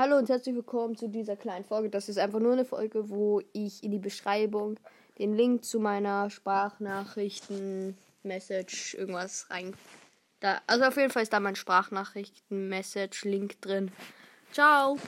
Hallo und herzlich willkommen zu dieser kleinen Folge. Das ist einfach nur eine Folge, wo ich in die Beschreibung den Link zu meiner Sprachnachrichten, Message, irgendwas rein. Da, also auf jeden Fall ist da mein Sprachnachrichten, Message, Link drin. Ciao!